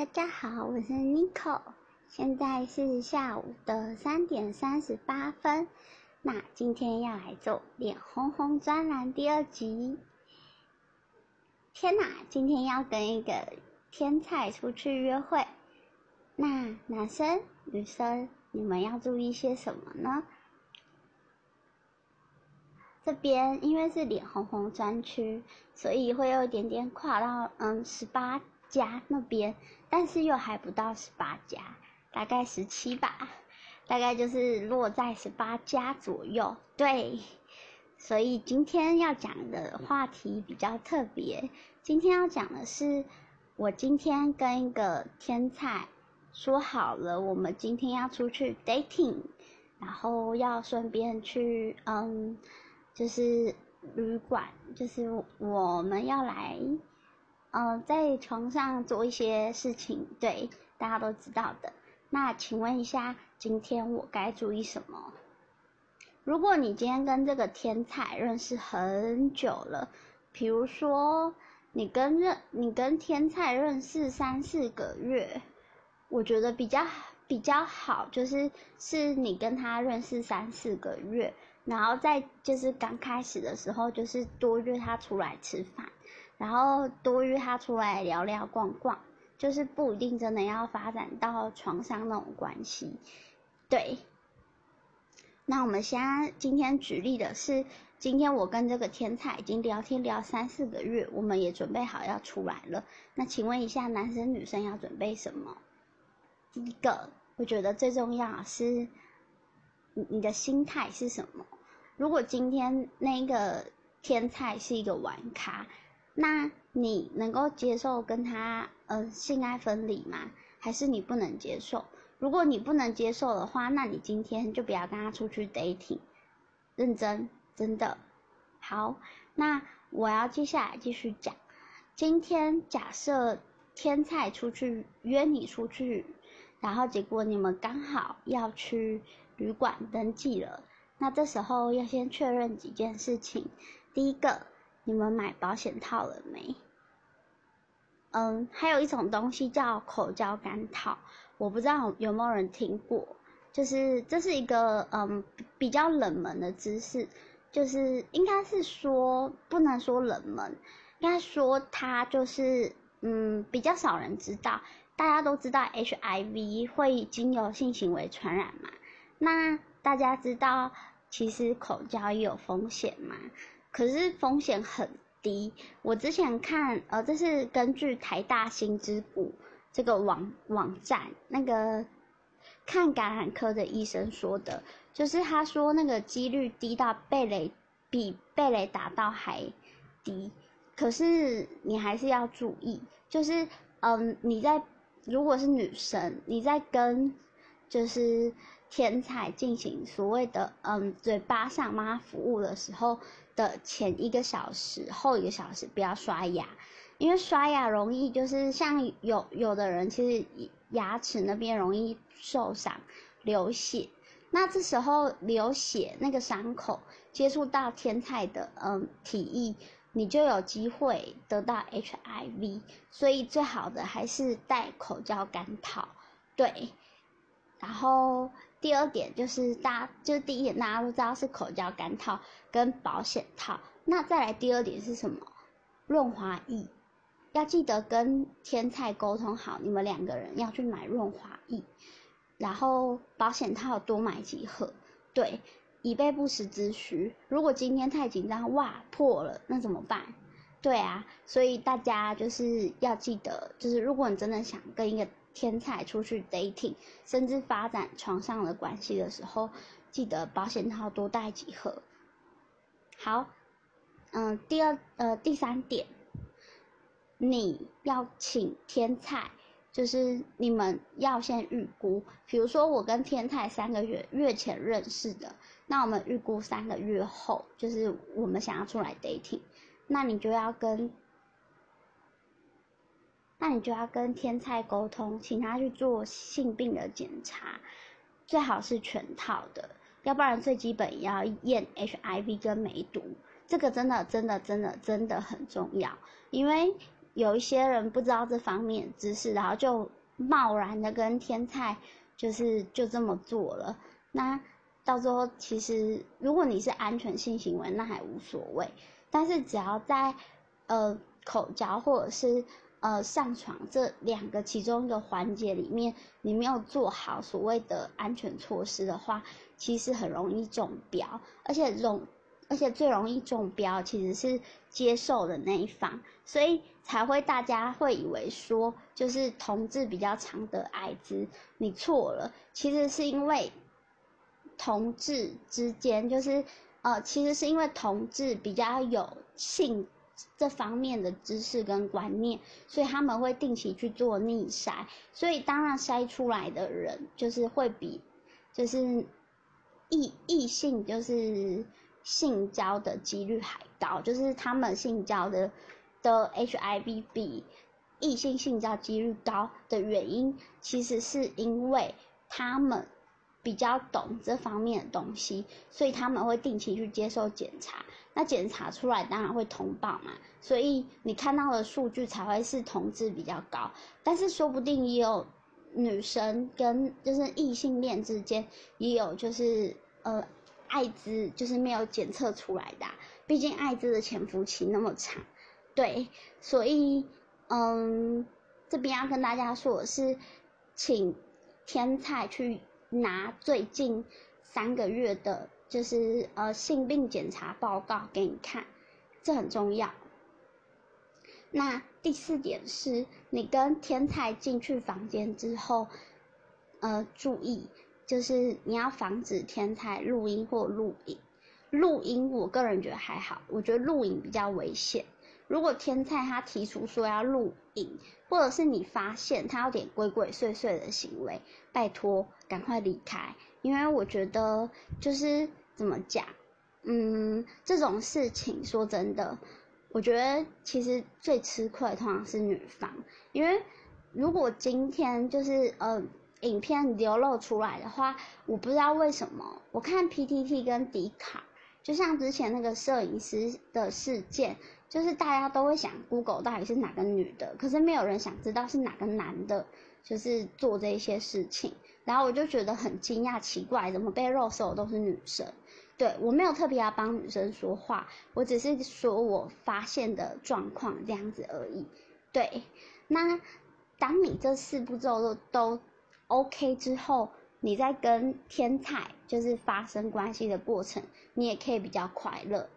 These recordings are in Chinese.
大家好，我是 Nico，现在是下午的三点三十八分。那今天要来做脸红红专栏第二集。天哪，今天要跟一个天才出去约会。那男生女生，你们要注意些什么呢？这边因为是脸红红专区，所以会有一点点跨到嗯十八。加那边，但是又还不到十八加，大概十七吧，大概就是落在十八加左右。对，所以今天要讲的话题比较特别。今天要讲的是，我今天跟一个天才说好了，我们今天要出去 dating，然后要顺便去嗯，就是旅馆，就是我们要来。嗯，在床上做一些事情，对大家都知道的。那请问一下，今天我该注意什么？如果你今天跟这个天才认识很久了，比如说你跟认你跟天才认识三四个月，我觉得比较比较好，就是是你跟他认识三四个月，然后在就是刚开始的时候，就是多约他出来吃饭。然后多约他出来聊聊逛逛，就是不一定真的要发展到床上那种关系，对。那我们先今天举例的是，今天我跟这个天才已经聊天聊三四个月，我们也准备好要出来了。那请问一下，男生女生要准备什么？第一个，我觉得最重要是，你你的心态是什么？如果今天那个天才是一个玩咖。那你能够接受跟他呃性爱分离吗？还是你不能接受？如果你不能接受的话，那你今天就不要跟他出去 dating，认真真的。好，那我要接下来继续讲。今天假设天菜出去约你出去，然后结果你们刚好要去旅馆登记了，那这时候要先确认几件事情。第一个。你们买保险套了没？嗯，还有一种东西叫口交干套，我不知道有没有人听过。就是这是一个嗯比较冷门的知识，就是应该是说不能说冷门，应该说它就是嗯比较少人知道。大家都知道 HIV 会经由性行为传染嘛？那大家知道其实口交也有风险嘛？可是风险很低。我之前看，呃，这是根据台大新之谷这个网网站那个看感染科的医生说的，就是他说那个几率低到被雷比被雷打到还低。可是你还是要注意，就是嗯，你在如果是女生，你在跟就是天才进行所谓的嗯嘴巴上妈服务的时候。的前一个小时，后一个小时不要刷牙，因为刷牙容易就是像有有的人其实牙齿那边容易受伤流血，那这时候流血那个伤口接触到天菜的嗯体液，你就有机会得到 HIV，所以最好的还是戴口罩干套，对，然后。第二点就是大，就是第一点大家都知道是口交干套跟保险套。那再来第二点是什么？润滑液，要记得跟天菜沟通好，你们两个人要去买润滑液，然后保险套多买几盒，对，以备不时之需。如果今天太紧张，哇破了，那怎么办？对啊，所以大家就是要记得，就是如果你真的想跟一个天才出去 dating，甚至发展床上的关系的时候，记得保险套多带几盒。好，嗯，第二呃第三点，你要请天才，就是你们要先预估，比如说我跟天才三个月月前认识的，那我们预估三个月后，就是我们想要出来 dating，那你就要跟。那你就要跟天菜沟通，请他去做性病的检查，最好是全套的，要不然最基本也要验 HIV 跟梅毒，这个真的真的真的真的很重要，因为有一些人不知道这方面知识，然后就贸然的跟天菜就是就这么做了。那到时候其实如果你是安全性行为，那还无所谓。但是只要在呃口交或者是呃上床这两个其中一个环节里面，你没有做好所谓的安全措施的话，其实很容易中标，而且容而且最容易中标其实是接受的那一方，所以才会大家会以为说就是同志比较常得艾滋，你错了，其实是因为同志之间就是呃，其实是因为同志比较有性这方面的知识跟观念，所以他们会定期去做逆筛，所以当然筛出来的人就是会比就是异异性就是。性交的几率还高，就是他们性交的的 HIV 比异性性交几率高的原因，其实是因为他们比较懂这方面的东西，所以他们会定期去接受检查。那检查出来当然会通报嘛，所以你看到的数据才会是同志比较高。但是说不定也有女生跟就是异性恋之间也有就是呃。艾滋就是没有检测出来的，毕竟艾滋的潜伏期那么长，对，所以，嗯，这边要跟大家说的是，请天菜去拿最近三个月的，就是呃性病检查报告给你看，这很重要。那第四点是，你跟天菜进去房间之后，呃，注意。就是你要防止天才录音或录影，录音我个人觉得还好，我觉得录影比较危险。如果天菜他提出说要录影，或者是你发现他有点鬼鬼祟祟的行为，拜托赶快离开，因为我觉得就是怎么讲，嗯，这种事情说真的，我觉得其实最吃亏通常是女方，因为如果今天就是呃。影片流露出来的话，我不知道为什么，我看 PTT 跟迪卡，就像之前那个摄影师的事件，就是大家都会想 Google 到底是哪个女的，可是没有人想知道是哪个男的，就是做这些事情。然后我就觉得很惊讶，奇怪，怎么被肉搜都是女生？对我没有特别要帮女生说话，我只是说我发现的状况这样子而已。对，那当你这四步骤都都。OK 之后，你在跟天才就是发生关系的过程，你也可以比较快乐，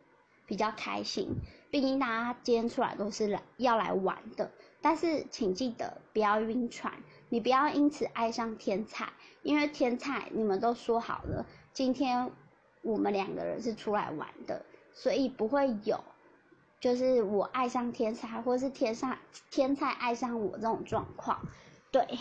比较开心。毕竟大家今天出来都是来要来玩的，但是请记得不要晕船，你不要因此爱上天才，因为天才你们都说好了，今天我们两个人是出来玩的，所以不会有就是我爱上天才，或是天上天才爱上我这种状况。对，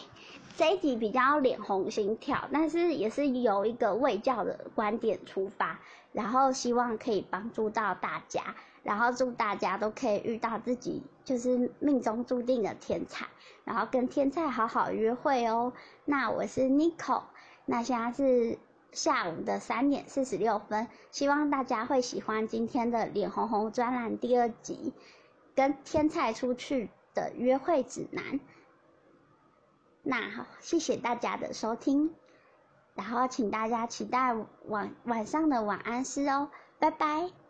这一集比较脸红心跳，但是也是由一个卫教的观点出发，然后希望可以帮助到大家，然后祝大家都可以遇到自己就是命中注定的天才，然后跟天才好好约会哦。那我是 n i c o 那现在是下午的三点四十六分，希望大家会喜欢今天的脸红红专栏第二集，跟天才出去的约会指南。那好，谢谢大家的收听，然后请大家期待晚晚上的晚安诗哦，拜拜。